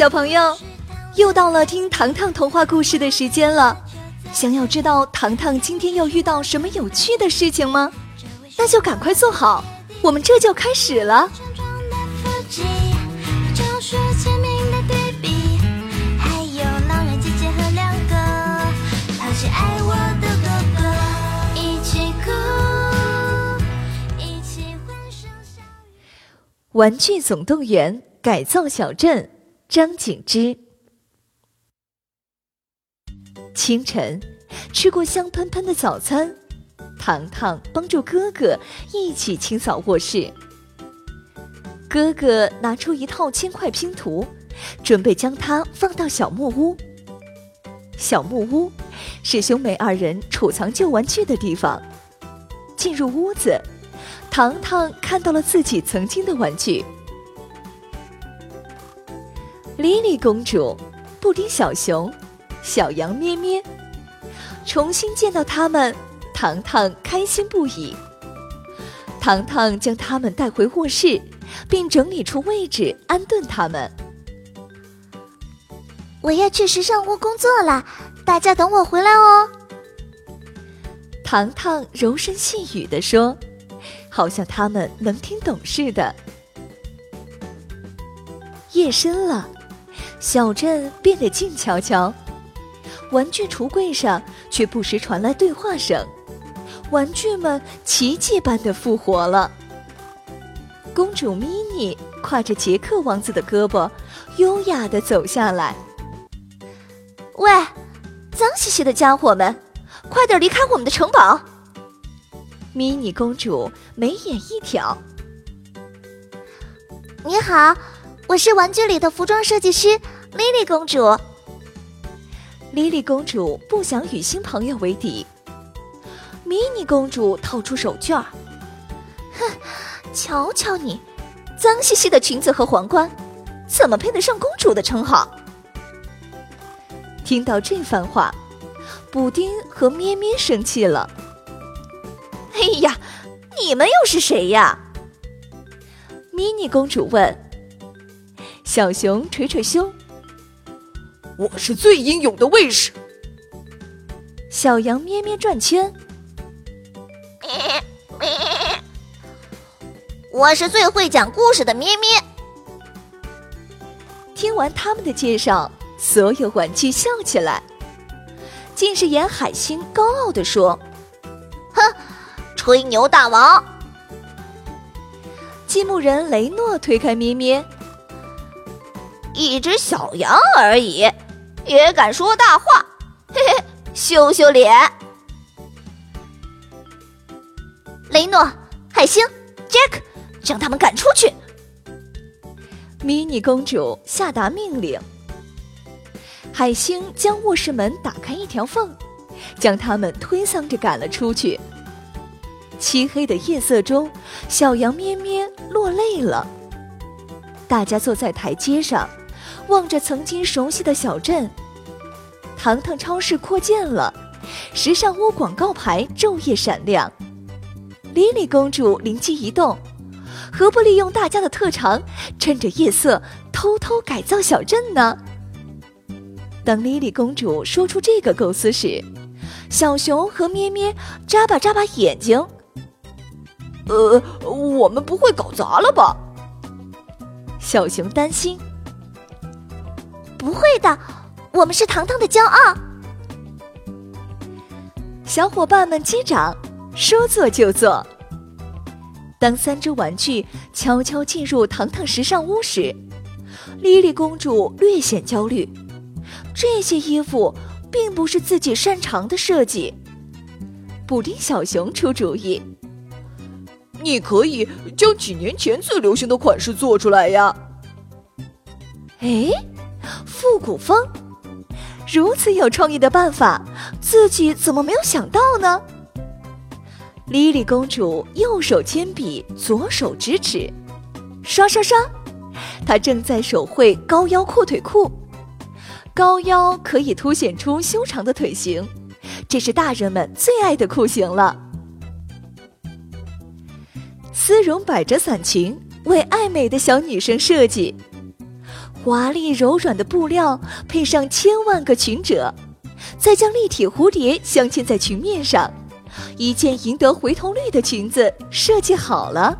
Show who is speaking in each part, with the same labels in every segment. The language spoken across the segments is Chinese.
Speaker 1: 小朋友，又到了听糖糖童话故事的时间了。想要知道糖糖今天又遇到什么有趣的事情吗？那就赶快坐好，我们这就开始了。玩具总动员改造小镇，张景之。清晨，吃过香喷喷的早餐，糖糖帮助哥哥一起清扫卧室。哥哥拿出一套铅块拼图，准备将它放到小木屋。小木屋是兄妹二人储藏旧玩具的地方。进入屋子。糖糖看到了自己曾经的玩具：莉莉公主、布丁小熊、小羊咩咩。重新见到他们，糖糖开心不已。糖糖将他们带回卧室，并整理出位置安顿他们。
Speaker 2: 我要去时尚屋工作了，大家等我回来哦。
Speaker 1: 糖糖柔声细语地说。好像他们能听懂似的。夜深了，小镇变得静悄悄，玩具橱柜上却不时传来对话声。玩具们奇迹般的复活了。公主咪妮挎着杰克王子的胳膊，优雅的走下来。
Speaker 2: 喂，脏兮兮的家伙们，快点离开我们的城堡！
Speaker 1: 迷你公主眉眼一挑：“
Speaker 2: 你好，我是玩具里的服装设计师莉莉公主。”
Speaker 1: 莉莉公主不想与新朋友为敌。迷你公主掏出手绢儿：“
Speaker 2: 哼，瞧瞧你，脏兮兮的裙子和皇冠，怎么配得上公主的称号？”
Speaker 1: 听到这番话，布丁和咩咩生气了。
Speaker 2: 哎呀，你们又是谁呀？
Speaker 1: 迷你公主问。小熊捶捶胸：“
Speaker 3: 我是最英勇的卫士。”
Speaker 1: 小羊咩咩转圈：“咩咩
Speaker 2: 我是最会讲故事的咩咩。”
Speaker 1: 听完他们的介绍，所有玩具笑起来。近视眼海星高傲地说：“
Speaker 2: 哼！”吹牛大王，
Speaker 1: 积木人雷诺推开咩咩，
Speaker 2: 一只小羊而已，也敢说大话，嘿嘿，羞羞脸。雷诺、海星、Jack，将他们赶出去。
Speaker 1: 迷你公主下达命令，海星将卧室门打开一条缝，将他们推搡着赶了出去。漆黑的夜色中，小羊咩咩落泪了。大家坐在台阶上，望着曾经熟悉的小镇。糖糖超市扩建了，时尚屋广告牌昼夜闪亮。莉莉公主灵机一动，何不利用大家的特长，趁着夜色偷偷改造小镇呢？当莉莉公主说出这个构思时，小熊和咩咩眨巴眨巴眼睛。
Speaker 3: 呃，我们不会搞砸了吧？
Speaker 1: 小熊担心。
Speaker 2: 不会的，我们是糖糖的骄傲。
Speaker 1: 小伙伴们击掌，说做就做。当三只玩具悄悄进入糖糖时尚屋时，莉莉公主略显焦虑。这些衣服并不是自己擅长的设计。布丁小熊出主意。
Speaker 3: 你可以将几年前最流行的款式做出来呀！
Speaker 1: 哎，复古风，如此有创意的办法，自己怎么没有想到呢？莉莉公主右手铅笔，左手直尺，刷刷刷，她正在手绘高腰阔腿裤。高腰可以凸显出修长的腿型，这是大人们最爱的裤型了。丝绒百褶伞裙为爱美的小女生设计，华丽柔软的布料配上千万个裙褶，再将立体蝴蝶镶嵌在裙面上，一件赢得回头率的裙子设计好了。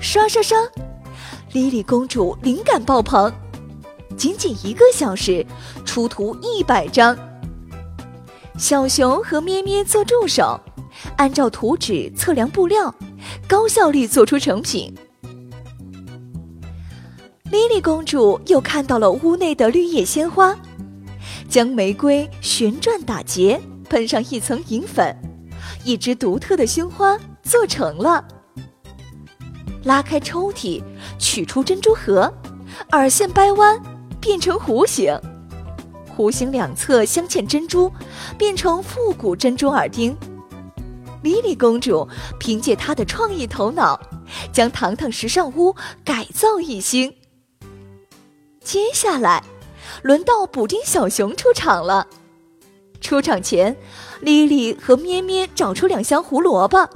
Speaker 1: 刷刷刷，莉莉公主灵感爆棚，仅仅一个小时出图一百张。小熊和咩咩做助手，按照图纸测量布料，高效率做出成品。莉莉公主又看到了屋内的绿叶鲜花，将玫瑰旋转打结，喷上一层银粉，一只独特的胸花做成了。拉开抽屉，取出珍珠盒，耳线掰弯，变成弧形，弧形两侧镶嵌珍珠，变成复古珍珠耳钉。莉莉公主凭借她的创意头脑，将糖糖时尚屋改造一新。接下来，轮到补丁小熊出场了。出场前，莉莉和咩咩找出两箱胡萝卜。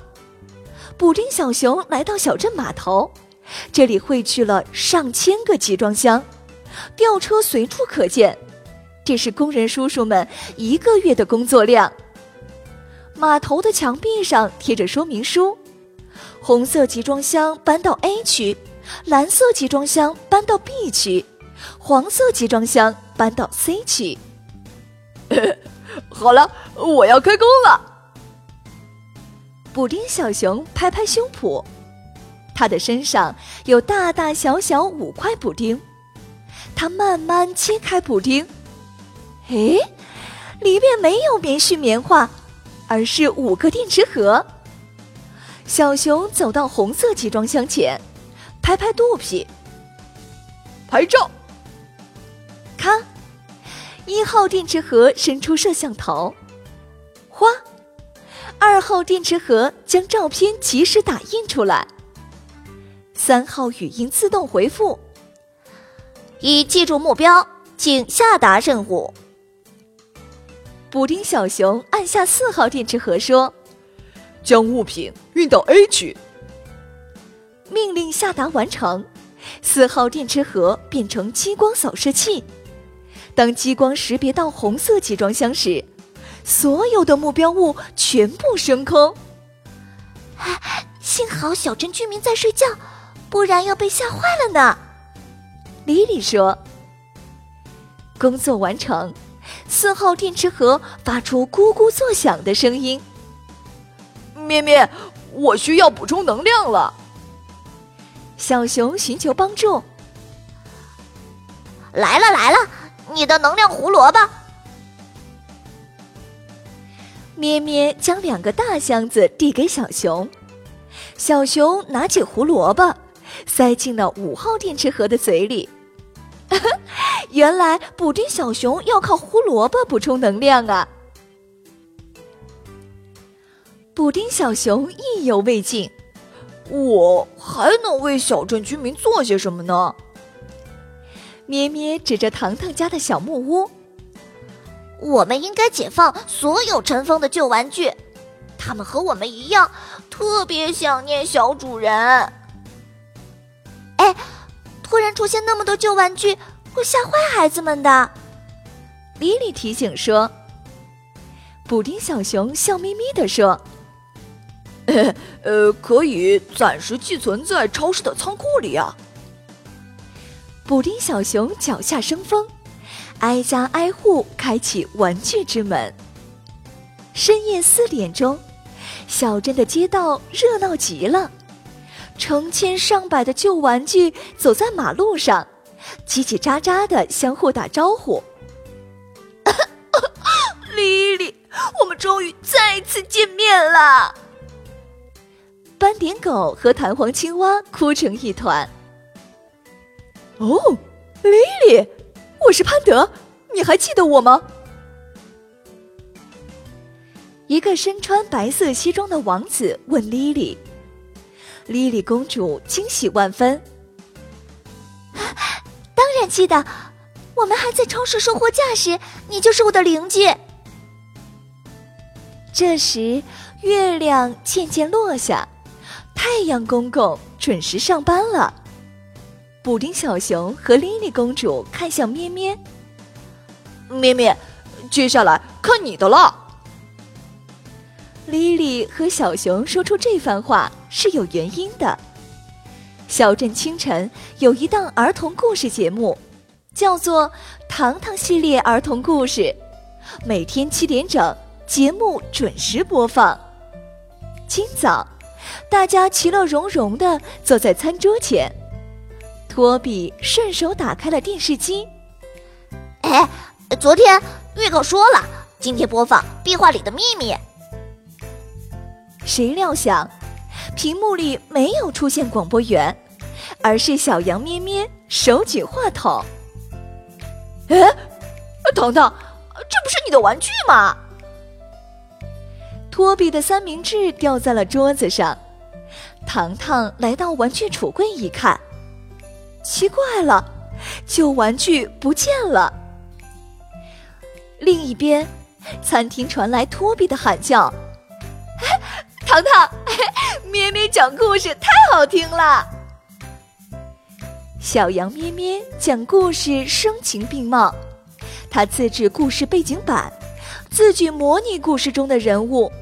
Speaker 1: 补丁小熊来到小镇码头，这里汇聚了上千个集装箱，吊车随处可见。这是工人叔叔们一个月的工作量。码头的墙壁上贴着说明书：红色集装箱搬到 A 区，蓝色集装箱搬到 B 区。黄色集装箱搬到 C 区。
Speaker 3: 好了，我要开工了。
Speaker 1: 补丁小熊拍拍胸脯，他的身上有大大小小五块补丁。他慢慢切开补丁，诶，里面没有棉絮棉花，而是五个电池盒。小熊走到红色集装箱前，拍拍肚皮，
Speaker 3: 拍照。
Speaker 1: 咔！一号电池盒伸出摄像头，哗！二号电池盒将照片及时打印出来。三号语音自动回复：
Speaker 2: 已记住目标，请下达任务。
Speaker 1: 补丁小熊按下四号电池盒说：“
Speaker 3: 将物品运到 A 区。”
Speaker 1: 命令下达完成。四号电池盒变成激光扫射器。当激光识别到红色集装箱时，所有的目标物全部升空。
Speaker 2: 幸好小镇居民在睡觉，不然要被吓坏了呢。
Speaker 1: 莉莉说：“工作完成，四号电池盒发出咕咕作响的声音。”
Speaker 3: 咩咩，我需要补充能量了。
Speaker 1: 小熊寻求帮助。
Speaker 2: 来了来了。你的能量胡萝卜。
Speaker 1: 咩咩将两个大箱子递给小熊，小熊拿起胡萝卜，塞进了五号电池盒的嘴里。原来补丁小熊要靠胡萝卜补充能量啊！补丁小熊意犹未尽，
Speaker 3: 我还能为小镇居民做些什么呢？
Speaker 1: 咩咩指着糖糖家的小木屋，
Speaker 2: 我们应该解放所有尘封的旧玩具，他们和我们一样，特别想念小主人。哎，突然出现那么多旧玩具，会吓坏孩子们的。
Speaker 1: 莉莉提醒说。补丁小熊笑眯眯地说：“
Speaker 3: 呃，可以暂时寄存在超市的仓库里啊。”
Speaker 1: 补丁小熊脚下生风，挨家挨户开启玩具之门。深夜四点钟，小镇的街道热闹极了，成千上百的旧玩具走在马路上，叽叽喳喳的相互打招呼。
Speaker 3: 莉莉，我们终于再次见面了。
Speaker 1: 斑点狗和弹簧青蛙哭成一团。
Speaker 3: 哦，莉莉，我是潘德，你还记得我吗？
Speaker 1: 一个身穿白色西装的王子问莉莉。莉莉公主惊喜万分。
Speaker 2: 当然记得，我们还在超市收货架时，你就是我的邻居。
Speaker 1: 这时，月亮渐渐落下，太阳公公准时上班了。布丁小熊和莉莉公主看向咩咩，
Speaker 3: 咩咩，接下来看你的了。
Speaker 1: 莉莉和小熊说出这番话是有原因的。小镇清晨有一档儿童故事节目，叫做《糖糖系列儿童故事》，每天七点整，节目准时播放。今早，大家其乐融融地坐在餐桌前，托比顺手打开了电视机。
Speaker 2: 哎，昨天预告说了，今天播放《壁画里的秘密》。
Speaker 1: 谁料想，屏幕里没有出现广播员，而是小羊咩咩手举话筒。
Speaker 3: 哎，糖糖，这不是你的玩具吗？
Speaker 1: 托比的三明治掉在了桌子上。糖糖来到玩具橱柜一看，奇怪了，旧玩具不见了。另一边，餐厅传来托比的喊叫。
Speaker 3: 糖糖，咩咩讲故事太好听了。
Speaker 1: 小羊咩咩讲故事声情并茂，他自制故事背景板，自己模拟故事中的人物，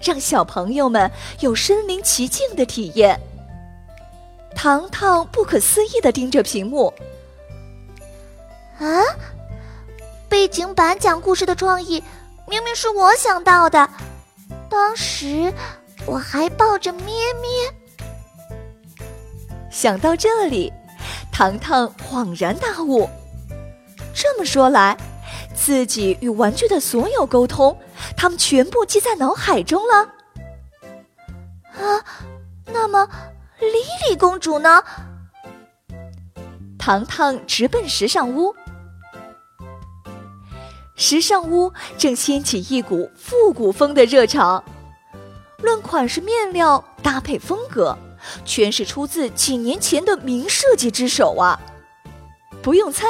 Speaker 1: 让小朋友们有身临其境的体验。糖糖不可思议的盯着屏幕，
Speaker 2: 啊，背景板讲故事的创意明明是我想到的，当时。我还抱着咩咩。
Speaker 1: 想到这里，糖糖恍然大悟。这么说来，自己与玩具的所有沟通，他们全部记在脑海中了。
Speaker 2: 啊，那么莉莉公主呢？
Speaker 1: 糖糖直奔时尚屋。时尚屋正掀起一股复古风的热潮。论款式、面料、搭配风格，全是出自几年前的名设计之手啊！不用猜，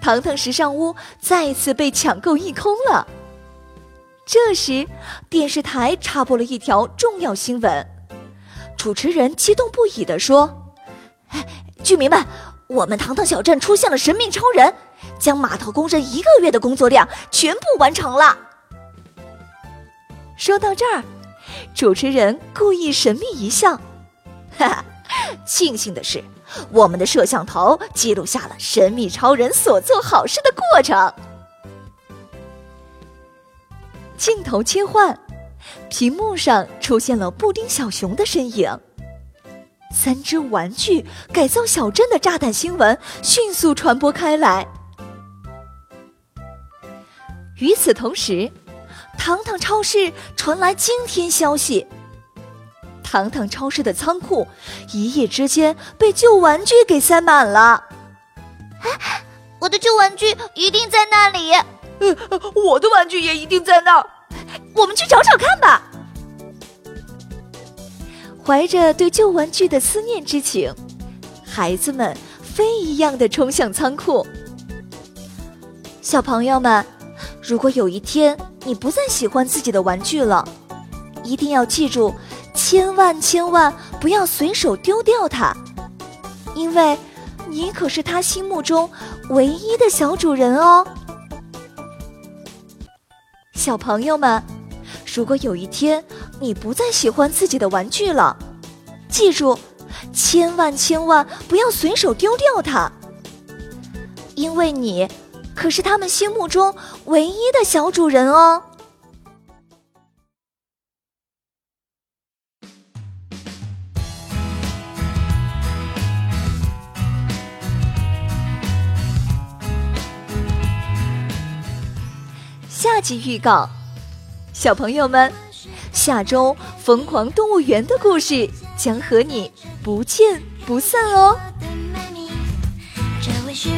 Speaker 1: 糖糖时尚屋再次被抢购一空了。这时，电视台插播了一条重要新闻，主持人激动不已地说：“
Speaker 2: 居民们，我们糖糖小镇出现了神秘超人，将码头工人一个月的工作量全部完成了。”
Speaker 1: 说到这儿。主持人故意神秘一笑，
Speaker 2: 哈哈，庆幸的是，我们的摄像头记录下了神秘超人所做好事的过程。
Speaker 1: 镜头切换，屏幕上出现了布丁小熊的身影。三只玩具改造小镇的炸弹新闻迅速传播开来。与此同时。糖糖超市传来惊天消息：糖糖超市的仓库一夜之间被旧玩具给塞满了。
Speaker 2: 哎，我的旧玩具一定在那里。
Speaker 3: 呃，我的玩具也一定在那儿。
Speaker 2: 我们去找找看吧。
Speaker 1: 怀着对旧玩具的思念之情，孩子们飞一样的冲向仓库。小朋友们，如果有一天……你不再喜欢自己的玩具了，一定要记住，千万千万不要随手丢掉它，因为你可是他心目中唯一的小主人哦。小朋友们，如果有一天你不再喜欢自己的玩具了，记住，千万千万不要随手丢掉它，因为你。可是他们心目中唯一的小主人哦。集预告：小朋友们，下周《疯狂动物园》的故事将和你不见不散哦。这位是